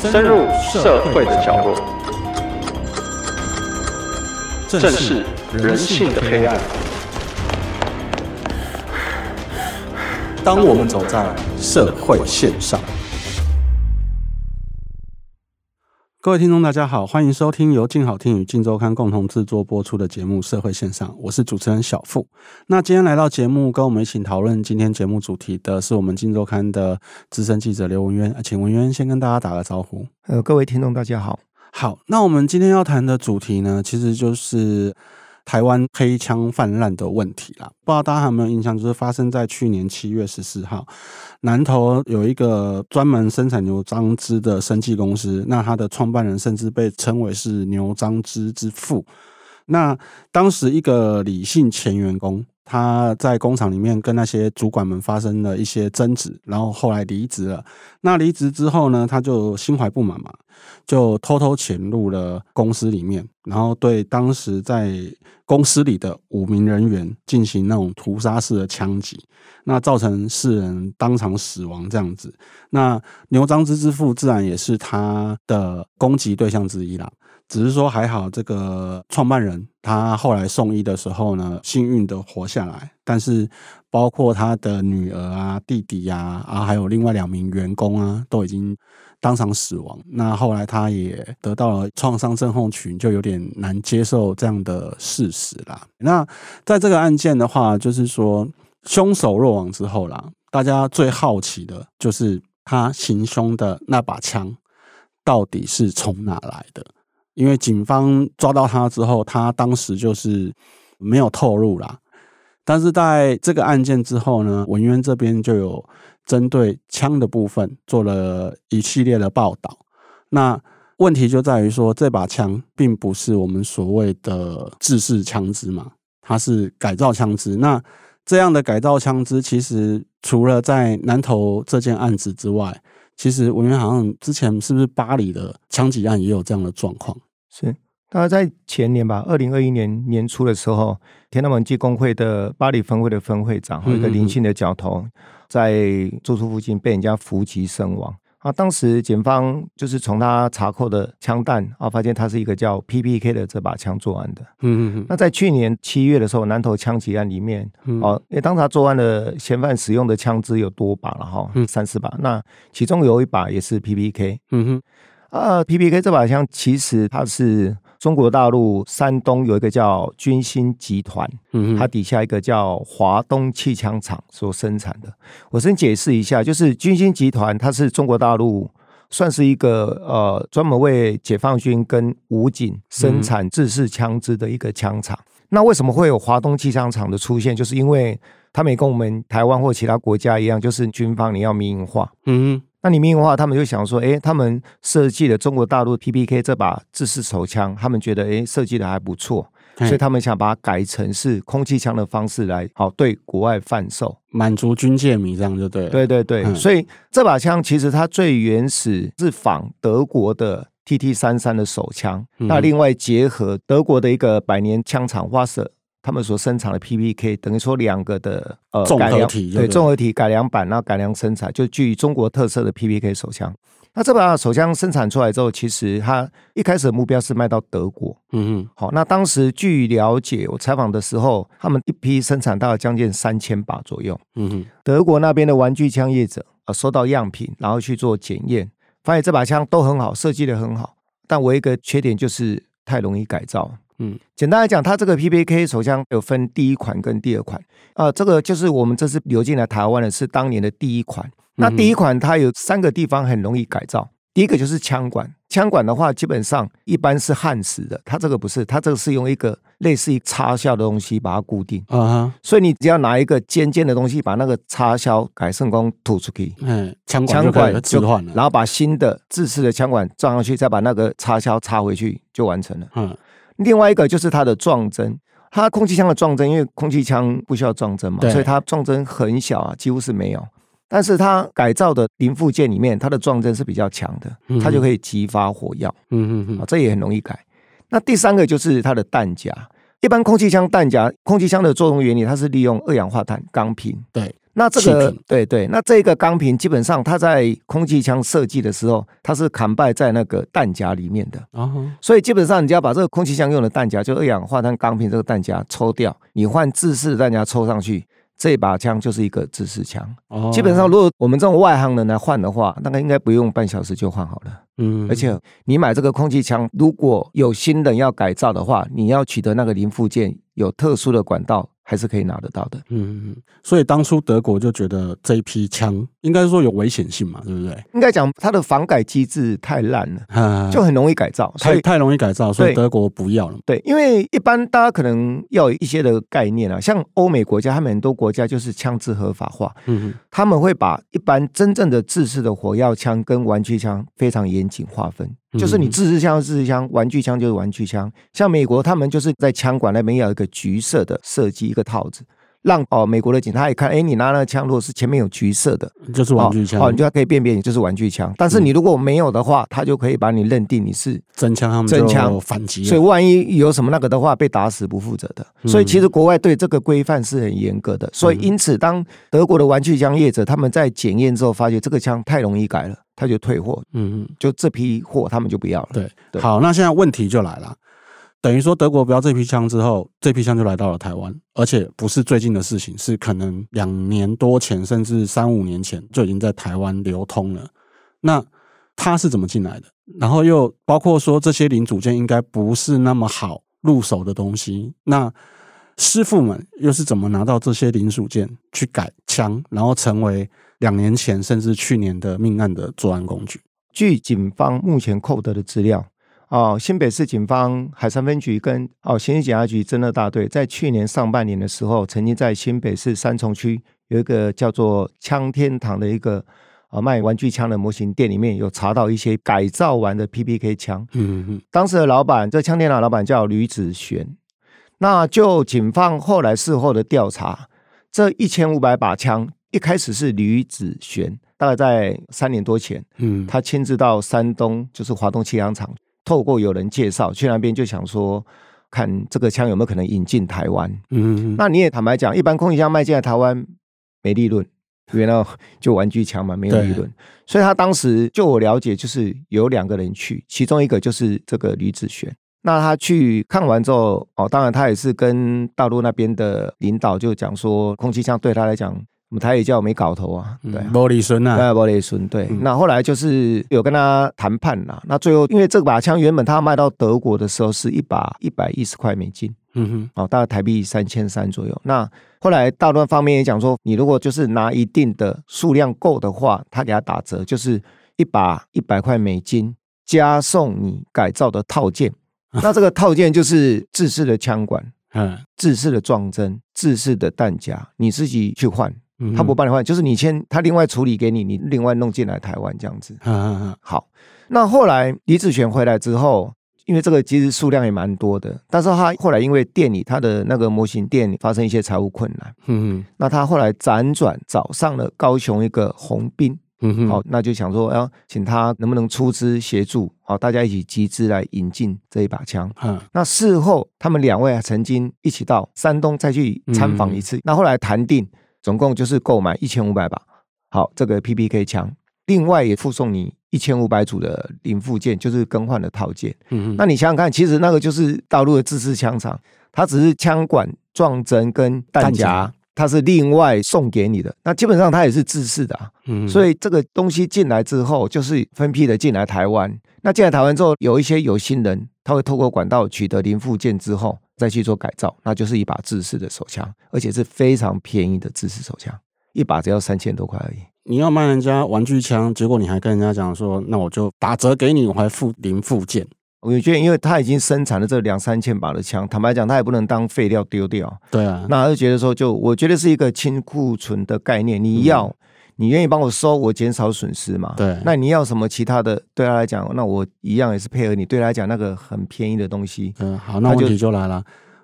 深入社会的角落，正视人性的黑暗。当我们走在社会线上。各位听众，大家好，欢迎收听由静好听与静周刊共同制作播出的节目《社会线上》，我是主持人小付。那今天来到节目，跟我们一起讨论今天节目主题的是我们静周刊的资深记者刘文渊，请文渊先跟大家打个招呼。呃，各位听众，大家好。好，那我们今天要谈的主题呢，其实就是。台湾黑枪泛滥的问题啦，不知道大家有没有印象？就是发生在去年七月十四号，南投有一个专门生产牛樟芝的生技公司，那它的创办人甚至被称为是牛樟芝之父。那当时一个李姓前员工。他在工厂里面跟那些主管们发生了一些争执，然后后来离职了。那离职之后呢，他就心怀不满嘛，就偷偷潜入了公司里面，然后对当时在公司里的五名人员进行那种屠杀式的枪击，那造成四人当场死亡这样子。那牛樟芝之父自然也是他的攻击对象之一啦。只是说还好，这个创办人他后来送医的时候呢，幸运的活下来。但是包括他的女儿啊、弟弟呀，啊，还有另外两名员工啊，都已经当场死亡。那后来他也得到了创伤症候群，就有点难接受这样的事实啦。那在这个案件的话，就是说凶手落网之后啦，大家最好奇的就是他行凶的那把枪到底是从哪来的？因为警方抓到他之后，他当时就是没有透露啦。但是在这个案件之后呢，文渊这边就有针对枪的部分做了一系列的报道。那问题就在于说，这把枪并不是我们所谓的制式枪支嘛，它是改造枪支。那这样的改造枪支，其实除了在南投这件案子之外，其实文渊好像之前是不是巴黎的枪击案也有这样的状况？是，大概在前年吧，二零二一年年初的时候，天安门技工会的巴黎分会的分会长和一个林姓的角头，在住处附近被人家伏击身亡。啊，当时警方就是从他查扣的枪弹啊，发现他是一个叫 PPK 的这把枪作案的。嗯嗯嗯。那在去年七月的时候，南投枪击案里面，哦，因为当他作案的嫌犯使用的枪支有多把了哈，三四把，那其中有一把也是 PPK。嗯哼。啊，PPK 这把枪其实它是中国大陆山东有一个叫军兴集团，嗯，它底下一个叫华东气枪厂所生产的。我先解释一下，就是军兴集团它是中国大陆算是一个呃专门为解放军跟武警生产制式枪支的一个枪厂。那为什么会有华东气枪厂的出现？就是因为他们也跟我们台湾或其他国家一样，就是军方你要民营化，嗯。那里面的话，他们就想说，哎，他们设计了中国大陆 PPK 这把制式手枪，他们觉得，哎，设计的还不错，所以他们想把它改成是空气枪的方式来，好对国外贩售，满足军舰迷这样就对了。对对对，嗯、所以这把枪其实它最原始是仿德国的 TT 三三的手枪，嗯、那另外结合德国的一个百年枪厂花舍。他们所生产的 PPK 等于说两个的呃综合体，对综合体改良版，然后改良生产，就具中国特色的 PPK 手枪。那这把手枪生产出来之后，其实它一开始的目标是卖到德国。嗯嗯。好，那当时据了解，我采访的时候，他们一批生产大概将近三千把左右。嗯哼。德国那边的玩具枪业者啊，收到样品，然后去做检验，发现这把枪都很好，设计的很好，但唯一一个缺点就是太容易改造。嗯，简单来讲，它这个 PPK 手枪有分第一款跟第二款。啊、呃，这个就是我们这次流进来台湾的是当年的第一款。那第一款它有三个地方很容易改造，第一个就是枪管，枪管的话基本上一般是焊死的，它这个不是，它这个是用一个类似于插销的东西把它固定。啊哈，所以你只要拿一个尖尖的东西把那个插销改成功吐出去，嗯，枪枪管就置换了，然后把新的制式的枪管装上去，再把那个插销插回去就完成了，嗯。另外一个就是它的撞针，它空气枪的撞针，因为空气枪不需要撞针嘛，所以它撞针很小啊，几乎是没有。但是它改造的零附件里面，它的撞针是比较强的，它就可以激发火药。嗯嗯嗯，这也很容易改。那第三个就是它的弹夹，一般空气枪弹夹，空气枪的作用原理，它是利用二氧化碳钢瓶。对。那这个对对，那这个钢瓶基本上它在空气枪设计的时候，它是砍败在那个弹夹里面的。哦，所以基本上你就要把这个空气枪用的弹夹，就二氧化碳钢瓶这个弹夹抽掉，你换自式的弹夹抽上去。这把枪就是一个自式枪，哦、基本上如果我们这种外行人来换的话，那个应该不用半小时就换好了。嗯，而且你买这个空气枪，如果有新人要改造的话，你要取得那个零附件，有特殊的管道。还是可以拿得到的，嗯，所以当初德国就觉得这一批枪应该说有危险性嘛，对不对？应该讲它的防改机制太烂了，嗯、就很容易改造，太太容易改造，所以德国不要了。对，因为一般大家可能要有一些的概念啊，像欧美国家，他们很多国家就是枪支合法化，嗯哼，他们会把一般真正的制式的火药枪跟玩具枪非常严谨划分。就是你自制枪是自制枪，玩具枪就是玩具枪。像美国，他们就是在枪管那边要有一个橘色的设计，一个套子，让哦美国的警察一看，哎，你拿那个枪，如果是前面有橘色的，就是玩具枪，哦，你就可以辨别你就是玩具枪。但是你如果没有的话，他就可以把你认定你是真枪，他们真枪反击。所以万一有什么那个的话，被打死不负责的。所以其实国外对这个规范是很严格的。所以因此，当德国的玩具枪业者他们在检验之后，发觉这个枪太容易改了。他就退货，嗯嗯，就这批货他们就不要了。对，对好，那现在问题就来了，等于说德国不要这批枪之后，这批枪就来到了台湾，而且不是最近的事情，是可能两年多前，甚至三五年前就已经在台湾流通了。那它是怎么进来的？然后又包括说这些零组件应该不是那么好入手的东西，那师傅们又是怎么拿到这些零组件去改枪，然后成为？两年前甚至去年的命案的作案工具，据警方目前扣得的资料，哦，新北市警方海山分局跟哦刑事警察局侦二大队在去年上半年的时候，曾经在新北市三重区有一个叫做“枪天堂”的一个啊卖玩具枪的模型店里面有查到一些改造完的 PPK 枪。嗯嗯，当时的老板，这枪天堂老板叫吕子璇。那就警方后来事后的调查，这一千五百把枪。一开始是吕子璇，大概在三年多前，嗯，他亲自到山东，就是华东气象厂，透过有人介绍去那边，就想说看这个枪有没有可能引进台湾。嗯，那你也坦白讲，一般空气枪卖进来台湾没利润，因为呢就玩具枪嘛，没有利润，所以他当时就我了解，就是有两个人去，其中一个就是这个吕子璇。那他去看完之后，哦，当然他也是跟大陆那边的领导就讲说，空气枪对他来讲。我们台语叫没搞头啊，对，玻璃孙啊，对，玻璃孙，对。嗯、那后来就是有跟他谈判啦，那最后因为这把枪原本他卖到德国的时候是一把一百一十块美金，嗯哼，哦，大概台币三千三左右。那后来大陆方面也讲说，你如果就是拿一定的数量够的话，他给他打折，就是一把一百块美金加送你改造的套件。那这个套件就是制式的枪管，嗯，制式的撞针，制式的弹夹，你自己去换。他不帮你换，就是你先，他另外处理给你，你另外弄进来台湾这样子。好，那后来李子璇回来之后，因为这个其实数量也蛮多的，但是他后来因为店里他的那个模型店里发生一些财务困难，嗯嗯，那他后来辗转找上了高雄一个红兵，嗯哼，好，那就想说要请他能不能出资协助，好，大家一起集资来引进这一把枪。嗯，那事后他们两位还曾经一起到山东再去参访一次，那后来谈定。总共就是购买一千五百把，好，这个 PPK 枪，另外也附送你一千五百组的零附件，就是更换的套件。嗯嗯，那你想想看，其实那个就是大陆的自制枪厂，它只是枪管、撞针跟弹夹，它是另外送给你的。那基本上它也是自制的啊。嗯，所以这个东西进来之后，就是分批的进来台湾。那进来台湾之后，有一些有心人，他会透过管道取得零附件之后。再去做改造，那就是一把制式的手枪，而且是非常便宜的制式手枪，一把只要三千多块而已。你要卖人家玩具枪，结果你还跟人家讲说，那我就打折给你，我还付零附件。我觉得，因为他已经生产了这两三千把的枪，坦白讲，他也不能当废料丢掉。对啊，那他就觉得说，就我觉得是一个清库存的概念，你要。嗯你愿意帮我收，我减少损失嘛？对。那你要什么其他的？对他来讲，那我一样也是配合你。对他来讲，那个很便宜的东西。嗯，好，那问题就来了。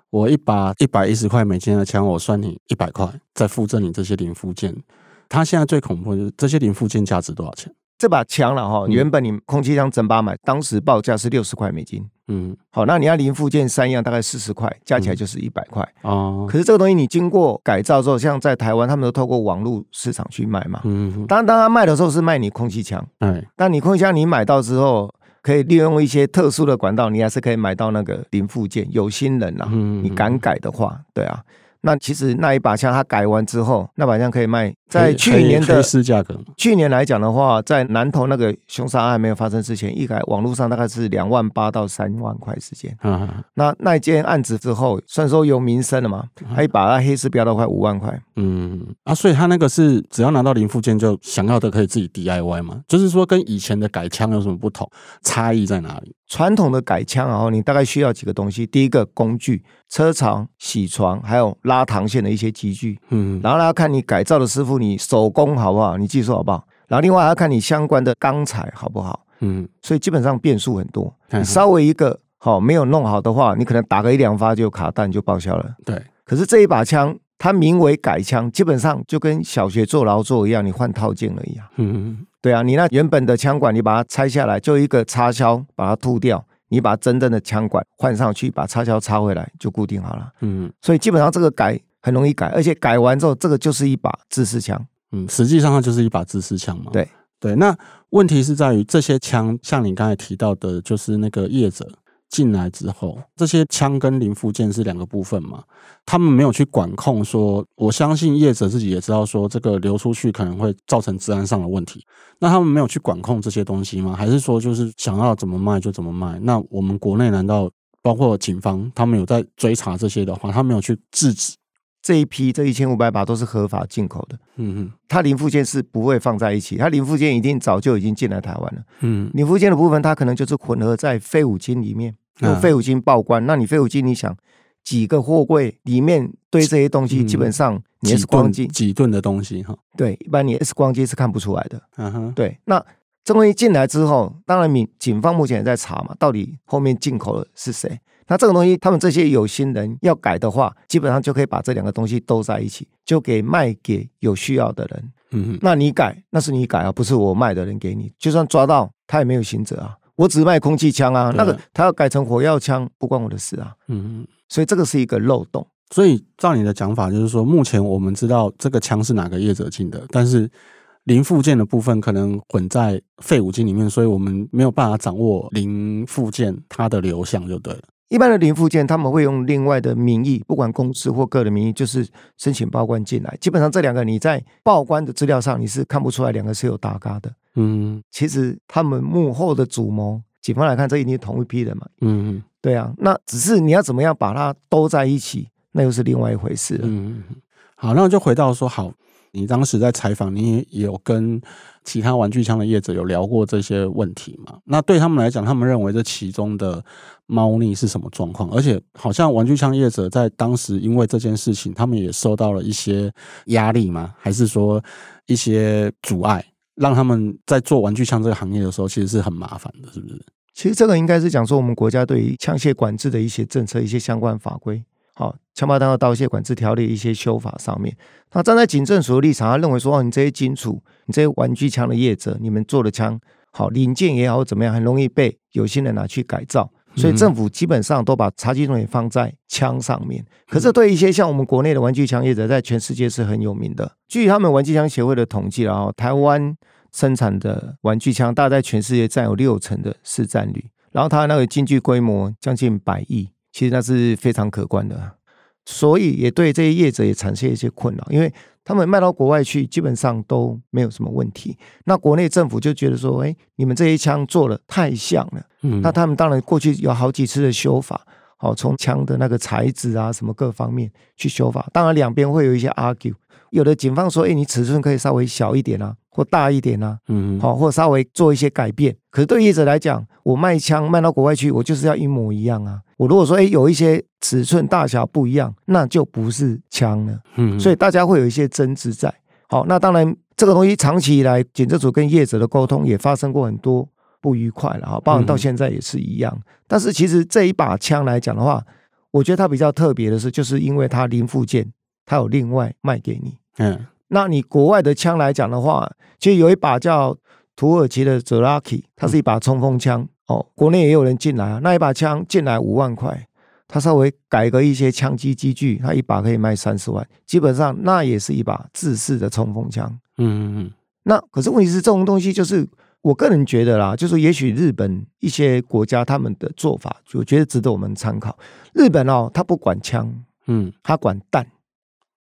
我一把一百一十块美金的枪，我算你一百块，再附赠你这些零附件。他现在最恐怖的就是这些零附件价值多少钱？这把枪了哈，原本你空气枪整把买，嗯、当时报价是六十块美金。嗯，好，那你要零附件三样，大概四十块，加起来就是一百块。哦、嗯，可是这个东西你经过改造之后，像在台湾，他们都透过网络市场去卖嘛。嗯，当当他卖的时候是卖你空气枪。哎，但你空气枪你买到之后，可以利用一些特殊的管道，你还是可以买到那个零附件。有心人啊，嗯、你敢改的话，对啊。那其实那一把枪它改完之后，那把枪可以卖在去年的市价格。去年来讲的话，在南投那个凶杀案还没有发生之前，一改网络上大概是两万八到三万块之间。啊，那那件案子之后，虽然说有名声了嘛，他一把它黑市飙到快五万块。嗯啊，所以他那个是只要拿到零附件就想要的可以自己 DIY 嘛？就是说跟以前的改枪有什么不同？差异在哪里？传统的改枪，然后你大概需要几个东西。第一个工具，车床、铣床，还有拉膛线的一些机具。嗯，然后呢，要看你改造的师傅，你手工好不好，你技术好不好。然后另外还要看你相关的钢材好不好。嗯，所以基本上变数很多。你稍微一个好没有弄好的话，你可能打个一两发就卡弹就报销了。对。可是这一把枪，它名为改枪，基本上就跟小学做劳作一样，你换套件而已啊。嗯。对啊，你那原本的枪管，你把它拆下来，就一个插销把它吐掉，你把真正的枪管换上去，把插销插回来就固定好了。嗯，所以基本上这个改很容易改，而且改完之后，这个就是一把自式枪。嗯，实际上它就是一把自式枪嘛。对对，那问题是在于这些枪，像你刚才提到的，就是那个业者。进来之后，这些枪跟零附件是两个部分嘛？他们没有去管控说，说我相信业者自己也知道，说这个流出去可能会造成治安上的问题。那他们没有去管控这些东西吗？还是说就是想要怎么卖就怎么卖？那我们国内难道包括警方他们有在追查这些的话，他没有去制止？这一批这一千五百把都是合法进口的。嗯哼，它零附件是不会放在一起，它零附件一定早就已经进来台湾了。嗯，零附件的部分它可能就是混合在废五金里面。用废五金报关，啊、那你废五金，你想几个货柜里面堆这些东西，基本上你 X 光机几吨的东西哈？对，一般你 X 光机是看不出来的。嗯哼，对。那这东西进来之后，当然警警方目前也在查嘛，到底后面进口的是谁？那这个东西，他们这些有心人要改的话，基本上就可以把这两个东西都在一起，就给卖给有需要的人。嗯哼，那你改，那是你改啊，不是我卖的人给你。就算抓到，他也没有刑责啊。我只卖空气枪啊，那个他要改成火药枪，不关我的事啊。嗯，所以这个是一个漏洞。所以照你的讲法，就是说，目前我们知道这个枪是哪个业者进的，但是零附件的部分可能混在废五金里面，所以我们没有办法掌握零附件它的流向，就对了。一般的零附件，他们会用另外的名义，不管公司或个人名义，就是申请报关进来。基本上这两个你在报关的资料上，你是看不出来两个是有搭嘎的。嗯，其实他们幕后的主谋，警方来看，这一定是同一批人嘛。嗯，对啊，那只是你要怎么样把它兜在一起，那又是另外一回事了。嗯，好，那我就回到说，好，你当时在采访，你也有跟其他玩具枪的业者有聊过这些问题嘛？那对他们来讲，他们认为这其中的猫腻是什么状况？而且，好像玩具枪业者在当时因为这件事情，他们也受到了一些压力吗？还是说一些阻碍？让他们在做玩具枪这个行业的时候，其实是很麻烦的，是不是？其实这个应该是讲说我们国家对于枪械管制的一些政策、一些相关法规，好，枪炮弹和刀械管制条例一些修法上面。那站在警政署的立场，他认为说，哦，你这些金属、你这些玩具枪的业者，你们做的枪，好，零件也好怎么样，很容易被有心人拿去改造。所以政府基本上都把查缉重点放在枪上面，可是对一些像我们国内的玩具枪业者，在全世界是很有名的。据他们玩具枪协会的统计，然后台湾生产的玩具枪，大概在全世界占有六成的市占率，然后它那个经济规模将近百亿，其实那是非常可观的。所以也对这些业者也产生一些困扰，因为他们卖到国外去，基本上都没有什么问题。那国内政府就觉得说，哎，你们这些枪做的太像了。嗯，那他们当然过去有好几次的修法，好，从枪的那个材质啊，什么各方面去修法。当然两边会有一些 argue，有的警方说，哎，你尺寸可以稍微小一点啊。或大一点啊，嗯，好，或稍微做一些改变。可是对业者来讲，我卖枪卖到国外去，我就是要一模一样啊。我如果说，哎，有一些尺寸大小不一样，那就不是枪了。嗯，所以大家会有一些争执在。好，那当然这个东西长期以来，警政署跟业者的沟通也发生过很多不愉快了哈，包括到现在也是一样。但是其实这一把枪来讲的话，我觉得它比较特别的是，就是因为它零附件，它有另外卖给你。嗯。那你国外的枪来讲的话，其实有一把叫土耳其的 z e r a k i 它是一把冲锋枪哦，国内也有人进来啊，那一把枪进来五万块，它稍微改革一些枪机机具，它一把可以卖三十万，基本上那也是一把自式的冲锋枪。嗯嗯嗯。那可是问题是，这种东西就是我个人觉得啦，就是也许日本一些国家他们的做法，我觉得值得我们参考。日本哦，他不管枪，嗯，他管弹，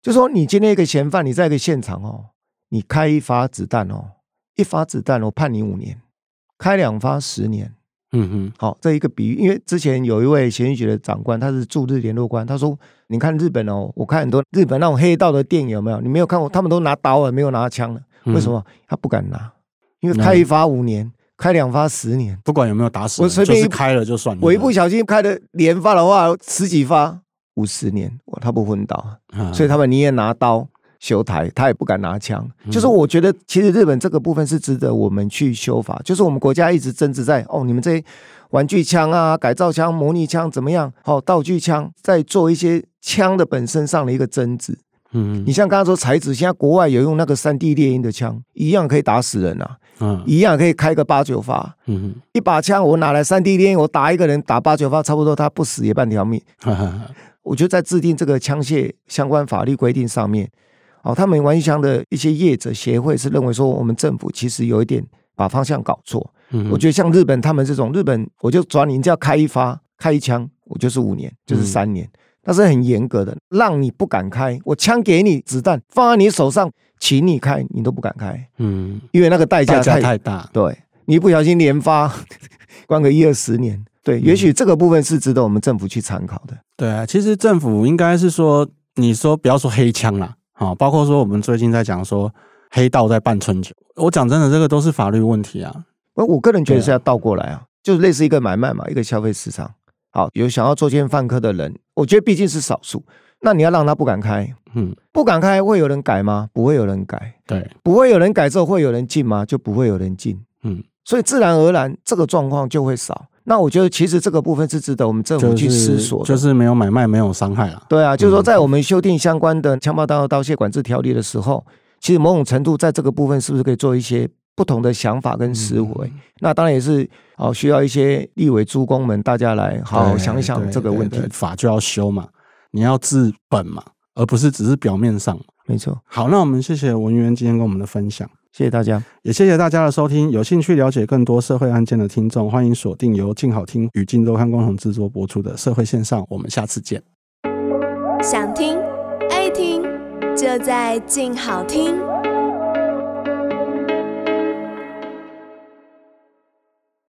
就说你今天一个嫌犯，你在一个现场哦，你开一发子弹哦。一发子弹，我判你五年；开两发十年。嗯哼，好，这一个比喻，因为之前有一位刑事局的长官，他是驻日联络官，他说：“你看日本哦，我看很多日本那种黑道的电影有没有？你没有看过？他们都拿刀了，没有拿枪了。为什么？他不敢拿，因为开一发五年，开两发十年，不管有没有打死，我随便一开了就算了。我一不小心开的连发的话，十几发，五十年，他不昏倒，所以他们宁愿拿刀。”修台，他也不敢拿枪。就是我觉得，其实日本这个部分是值得我们去修法。就是我们国家一直争执在哦，你们这些玩具枪啊、改造枪、模拟枪怎么样？哦，道具枪在做一些枪的本身上的一个争执。嗯，你像刚刚说材质，现在国外有用那个三 D 猎鹰的枪，一样可以打死人啊。嗯，一样可以开个八九发。嗯，一把枪我拿来三 D 猎鹰，我打一个人打八九发，差不多他不死也半条命。我觉得在制定这个枪械相关法律规定上面。哦，他们玩具枪的一些业者协会是认为说，我们政府其实有一点把方向搞错。嗯，我觉得像日本他们这种，日本我就抓你，你只要开一发开一枪，我就是五年，就是三年，那、嗯、是很严格的，让你不敢开。我枪给你，子弹放在你手上，请你开，你都不敢开。嗯，因为那个代价太，太大。对，你不小心连发，关个一二十年。对，也许这个部分是值得我们政府去参考的。对啊，其实政府应该是说，你说不要说黑枪啦。啊，包括说我们最近在讲说黑道在办春酒，我讲真的，这个都是法律问题啊。我我个人觉得是要倒过来啊，就是类似一个买卖嘛，一个消费市场。好，有想要作奸犯科的人，我觉得毕竟是少数，那你要让他不敢开，嗯，不敢开会有人改吗？不会有人改，对，不会有人改之后会有人进吗？就不会有人进，嗯，所以自然而然这个状况就会少。那我觉得其实这个部分是值得我们政府去思索的，就是没有买卖，没有伤害了。对啊，就是说在我们修订相关的枪炮弹药刀械管制条例的时候，其实某种程度在这个部分是不是可以做一些不同的想法跟思维？那当然也是哦，需要一些立委诸公们大家来好好想一想这个问题。法就要修嘛，你要治本嘛，而不是只是表面上。没错。好，那我们谢谢文渊今天跟我们的分享。谢谢大家，也谢谢大家的收听。有兴趣了解更多社会案件的听众，欢迎锁定由静好听与静周刊共同制作播出的《社会线上》。我们下次见。想听爱听，就在静好听。